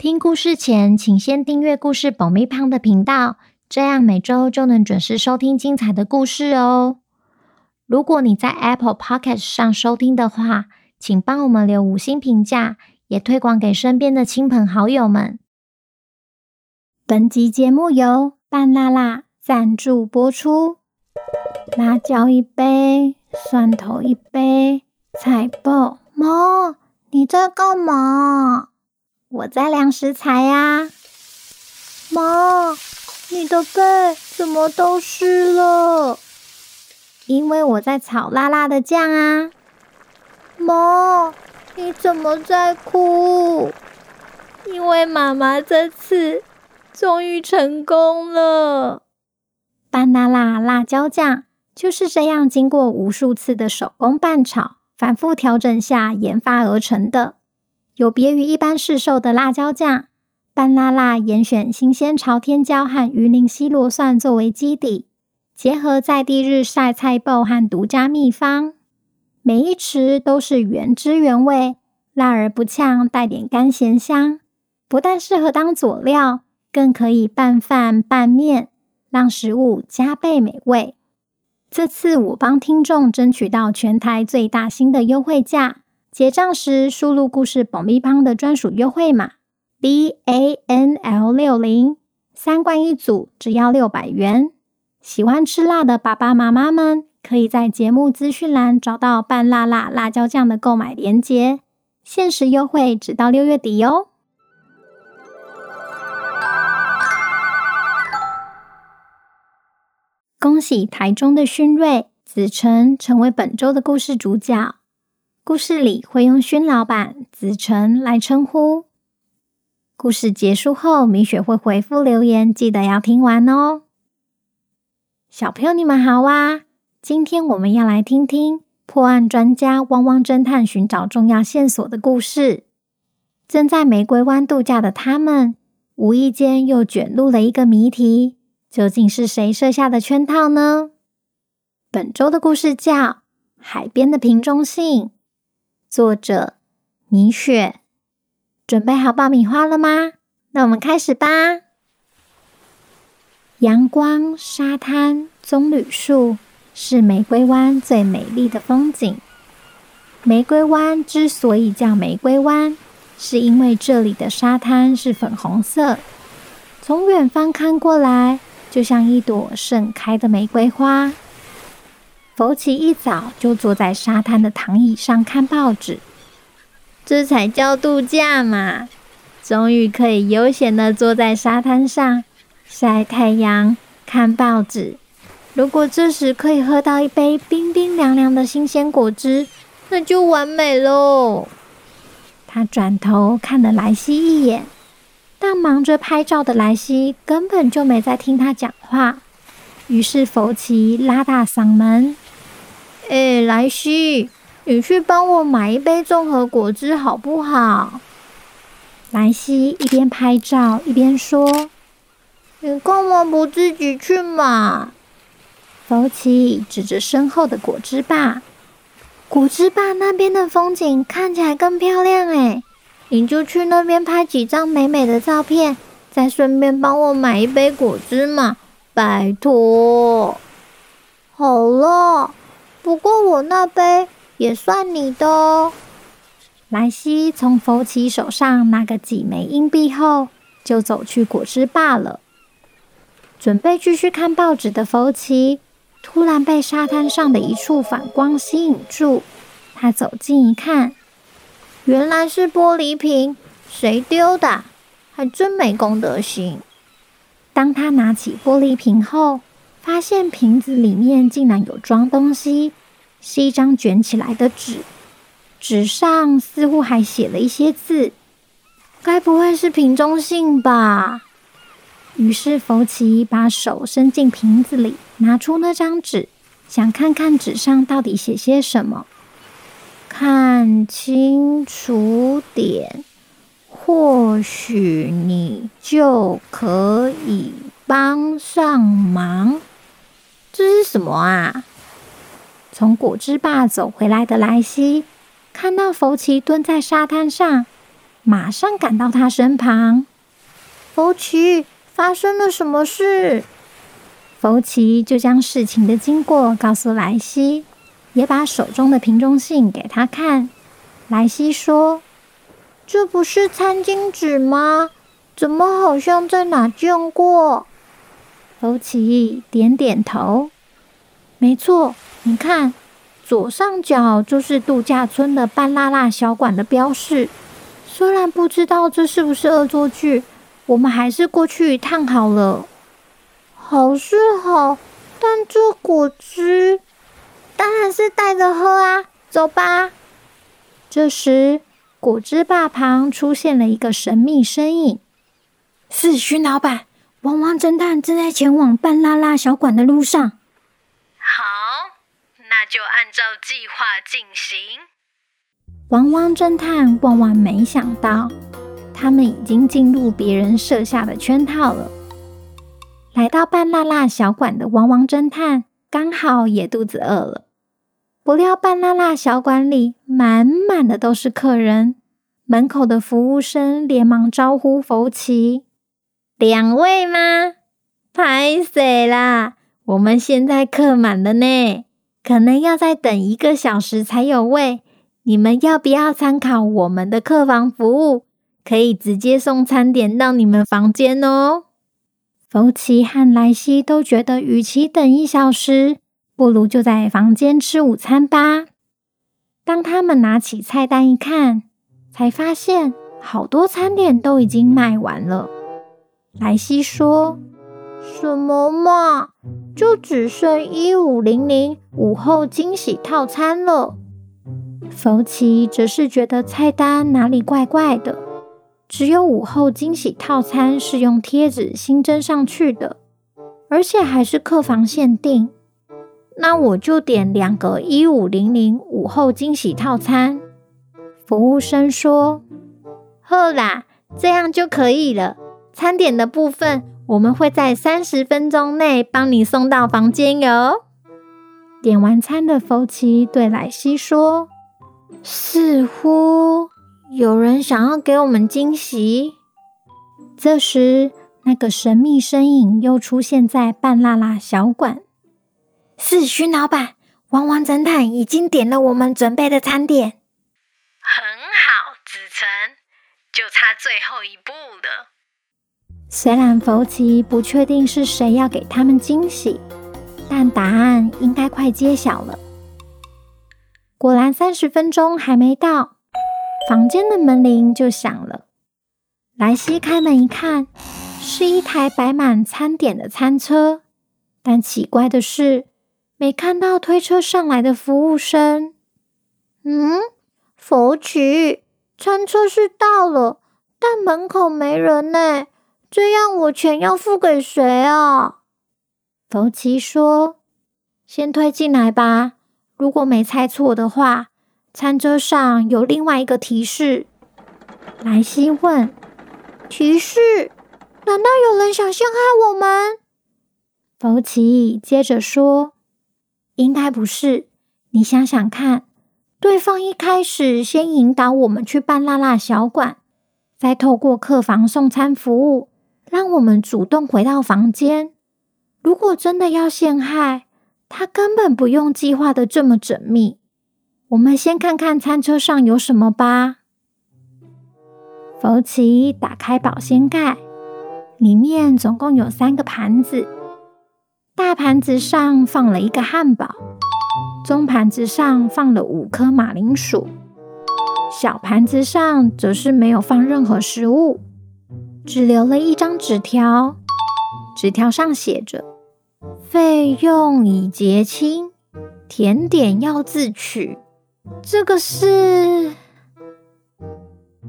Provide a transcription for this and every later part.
听故事前，请先订阅故事保密胖的频道，这样每周就能准时收听精彩的故事哦。如果你在 Apple Podcast 上收听的话，请帮我们留五星评价，也推广给身边的亲朋好友们。本集节目由芭乐辣赞助播出，辣椒一杯，蒜头一杯，菜脯。妈，你在干嘛？我在量食材呀，妈，你的背怎么都湿了？因为我在炒辣辣的酱啊。妈，你怎么在哭？因为妈妈这次终于成功了。芭乐辣辣椒酱就是这样经过无数次的手工拌炒、反复调整下研发而成的。有别于一般市售的辣椒酱，芭乐辣严选新鲜朝天椒和鱼鳞西螺蒜作为基底，结合在地日晒菜脯和独家秘方，每一匙都是原汁原味，辣而不呛，带点甘咸香。不但适合当佐料，更可以拌饭拌面，让食物加倍美味。这次我帮听众争取到全台最大新的优惠价。结账时输入故事爆米花的专属优惠码 B A N L 六零，三罐一组，只要六百元。喜欢吃辣的爸爸妈妈们，可以在节目资讯栏找到拌辣辣辣椒酱的购买链接，限时优惠直到六月底哦。恭喜台中的勋瑞、子成成为本周的故事主角。故事里会用勋老板子成来称呼。故事结束后，米雪会回复留言，记得要听完哦。小朋友，你们好啊！今天我们要来听听破案专家汪汪侦探寻找重要线索的故事。正在玫瑰湾度假的他们，无意间又卷入了一个谜题，究竟是谁设下的圈套呢？本周的故事叫《海边的瓶中信》。作者米雪，准备好爆米花了吗？那我们开始吧。阳光、沙滩、棕榈树是玫瑰湾最美丽的风景。玫瑰湾之所以叫玫瑰湾，是因为这里的沙滩是粉红色，从远方看过来，就像一朵盛开的玫瑰花。福奇一早就坐在沙滩的躺椅上看报纸，这才叫度假嘛！终于可以悠闲地坐在沙滩上晒太阳、看报纸。如果这时可以喝到一杯冰冰凉凉的新鲜果汁，那就完美喽。他转头看了莱西一眼，但忙着拍照的莱西根本就没在听他讲话。于是福奇拉大嗓门。哎，莱西，你去帮我买一杯综合果汁好不好？莱西一边拍照一边说：“你干嘛不自己去买？”福奇指着身后的果汁吧，果汁吧那边的风景看起来更漂亮哎，你就去那边拍几张美美的照片，再顺便帮我买一杯果汁嘛，拜托。好了。不过我那杯也算你的哦。莱西从福奇手上拿个几枚硬币后，就走去果汁吧了。准备继续看报纸的福奇，突然被沙滩上的一处反光吸引住。他走近一看，原来是玻璃瓶，谁丢的？还真没公德心。当他拿起玻璃瓶后，发现瓶子里面竟然有装东西，是一张卷起来的纸，纸上似乎还写了一些字，该不会是瓶中信吧？于是福奇把手伸进瓶子里，拿出那张纸，想看看纸上到底写些什么。看清楚点，或许你就可以帮上忙。这是什么啊？从果汁吧走回来的莱西看到福奇蹲在沙滩上，马上赶到他身旁。福奇，发生了什么事？福奇就将事情的经过告诉莱西。也把手中的瓶中信给他看。莱西说：“这不是餐巾纸吗？怎么好像在哪见过？”福奇点点头：“没错，你看，左上角就是度假村的半拉拉小馆的标示。虽然不知道这是不是恶作剧，我们还是过去一趟好了。好是好，但这果汁……”当然是带着喝啊！走吧。这时，果汁吧旁出现了一个神秘身影。是徐老板，汪汪侦探正在前往半拉拉小馆的路上。好，那就按照计划进行。汪汪侦探万万没想到，他们已经进入别人设下的圈套了。来到半拉拉小馆的汪汪侦探，刚好也肚子饿了。不料，半拉拉小馆里满满的都是客人，门口的服务生连忙招呼福奇：“两位吗？拍谢啦，我们现在客满了呢，可能要再等一个小时才有位。你们要不要参考我们的客房服务？可以直接送餐点到你们房间哦。”福奇和莱西都觉得，与其等一小时，不如就在房间吃午餐吧。当他们拿起菜单一看，才发现好多餐点都已经卖完了。莱西说：“什么嘛，就只剩一五零零午后惊喜套餐了。”福奇则是觉得菜单哪里怪怪的，只有午后惊喜套餐是用贴纸新增上去的，而且还是客房限定。那我就点两个一五零零午后惊喜套餐。服务生说：“好啦，这样就可以了。餐点的部分，我们会在三十分钟内帮你送到房间哟。”点完餐的福奇对莱西说：“似乎有人想要给我们惊喜。”这时，那个神秘身影又出现在半拉拉小馆。是熏老板，汪汪侦探已经点了我们准备的餐点。很好，子辰，就差最后一步了。虽然福奇不确定是谁要给他们惊喜，但答案应该快揭晓了。果然，三十分钟还没到，房间的门铃就响了。莱西开门一看，是一台摆满餐点的餐车，但奇怪的是，没看到推车上来的服务生。嗯，福奇，餐车是到了，但门口没人呢。这样我钱要付给谁啊？福奇说：“先推进来吧。如果没猜错的话，餐桌上有另外一个提示。”莱西问：“提示？难道有人想陷害我们？”福奇接着说。应该不是，你想想看，对方一开始先引导我们去半辣辣小馆，再透过客房送餐服务，让我们主动回到房间。如果真的要陷害，他根本不用计划的这么缜密。我们先看看餐车上有什么吧。福奇打开保鲜盖，里面总共有三个盘子。大盘子上放了一个汉堡，中盘子上放了五颗马铃薯，小盘子上则是没有放任何食物，只留了一张纸条。纸条上写着：“费用已结清，甜点要自取。”这个是……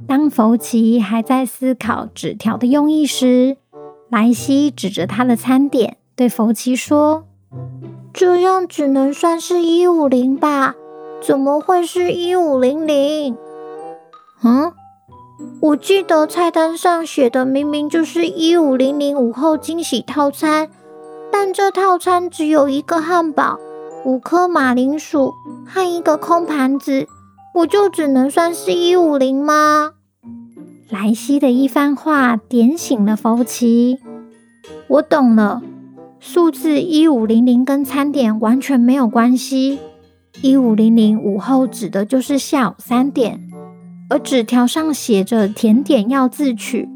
当福奇还在思考纸条的用意时，莱西指着他的餐点对佛奇说：“这样只能算是一五零吧？怎么会是一五零零？”嗯，我记得菜单上写的明明就是一五零零午后惊喜套餐，但这套餐只有一个汉堡、五颗马铃薯和一个空盘子，我就只能算是一五零吗？莱西的一番话点醒了佛奇。我懂了，数字一五零零跟餐点完全没有关系。一五零零午后指的就是下午三点，而纸条上写着甜点要自取，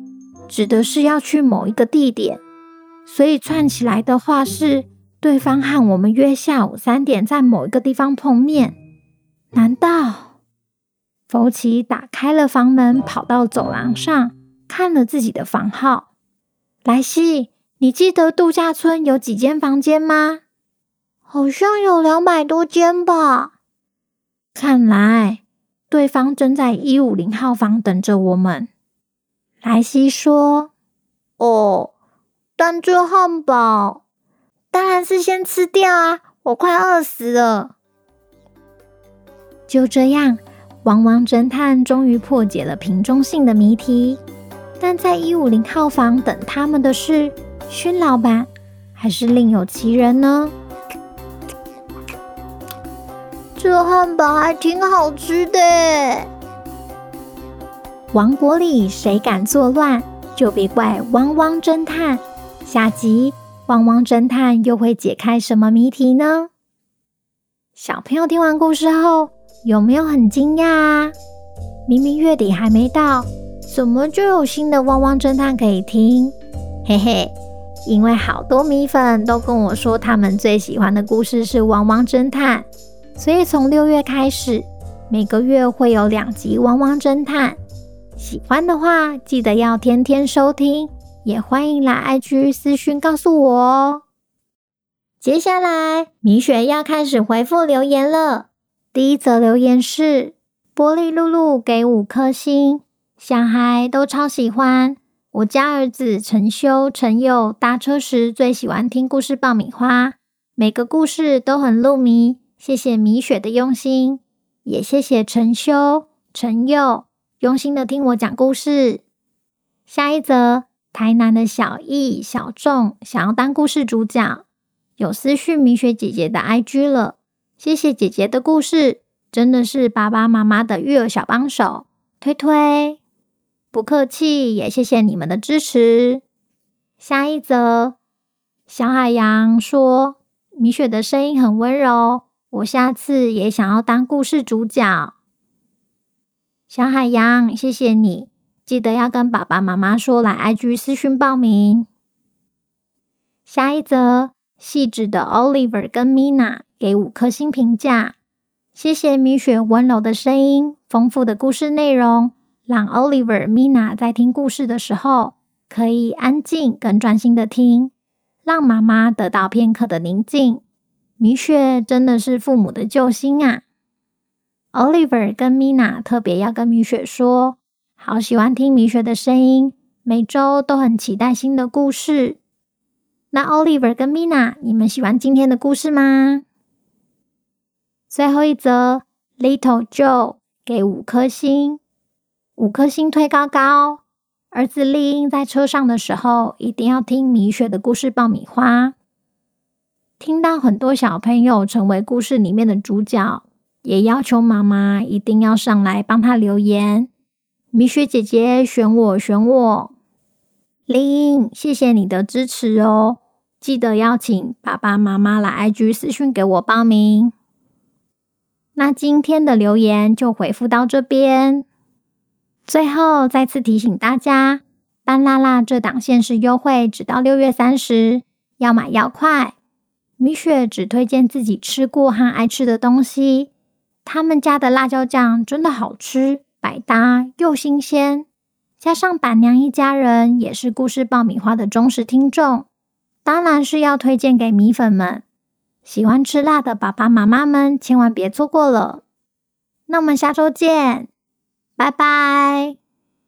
指的是要去某一个地点。所以串起来的话是对方和我们约下午三点在某一个地方碰面。难道？福奇打开了房门，跑到走廊上，看了自己的房号。莱西，你记得度假村有几间房间吗？好像有两百多间吧。看来对方正在一五零号房等着我们。莱西说：“哦，但这汉堡当然是先吃掉啊！我快饿死了。”就这样。汪汪侦探终于破解了瓶中信的谜题，但在一五零号房等他们的是熏老板，还是另有其人呢？这汉堡还挺好吃的。王国里谁敢作乱，就别怪汪汪侦探。下集汪汪侦探又会解开什么谜题呢？小朋友听完故事后，有没有很惊讶啊？明明月底还没到，怎么就有新的汪汪侦探可以听？嘿嘿，因为好多米粉都跟我说，他们最喜欢的故事是汪汪侦探，所以从六月开始，每个月会有两集汪汪侦探。喜欢的话，记得要天天收听，也欢迎来 IG 私讯告诉我哦。接下来，米雪要开始回复留言了。第一则留言是玻璃露露给五颗星，小孩都超喜欢。我家儿子陈修、陈佑搭车时最喜欢听故事爆米花，每个故事都很入迷。谢谢米雪的用心，也谢谢陈修、陈佑用心的听我讲故事。下一则，台南的小艺、小众想要当故事主角，有私讯米雪姐姐的 IG 了。谢谢姐姐的故事，真的是爸爸妈妈的育儿小帮手，推推，不客气，也谢谢你们的支持。下一则，小海洋说：“米雪的声音很温柔，我下次也想要当故事主角。”小海洋，谢谢你，记得要跟爸爸妈妈说，来 IG 私讯报名。下一则，细致的 Oliver 跟 Mina。给五颗星评价，谢谢米雪温柔的声音，丰富的故事内容，让 Oliver、Mina 在听故事的时候可以安静、跟专心的听，让妈妈得到片刻的宁静。米雪真的是父母的救星啊！Oliver 跟 Mina 特别要跟米雪说，好喜欢听米雪的声音，每周都很期待新的故事。那 Oliver 跟 Mina，你们喜欢今天的故事吗？最后一则，Little Joe 给五颗星，五颗星推高高。儿子丽英在车上的时候，一定要听米雪的故事爆米花。听到很多小朋友成为故事里面的主角，也要求妈妈一定要上来帮他留言。米雪姐姐选我，选我。林，谢谢你的支持哦！记得邀请爸爸妈妈来 IG 私讯给我报名。那今天的留言就回复到这边。最后再次提醒大家，芭乐辣这档限时优惠只到六月三十，要买要快。米雪只推荐自己吃过和爱吃的东西，他们家的辣椒酱真的好吃，百搭又新鲜。加上板娘一家人也是故事爆米花的忠实听众，当然是要推荐给米粉们。喜欢吃辣的爸爸妈妈们，千万别错过了。那我们下周见，拜拜。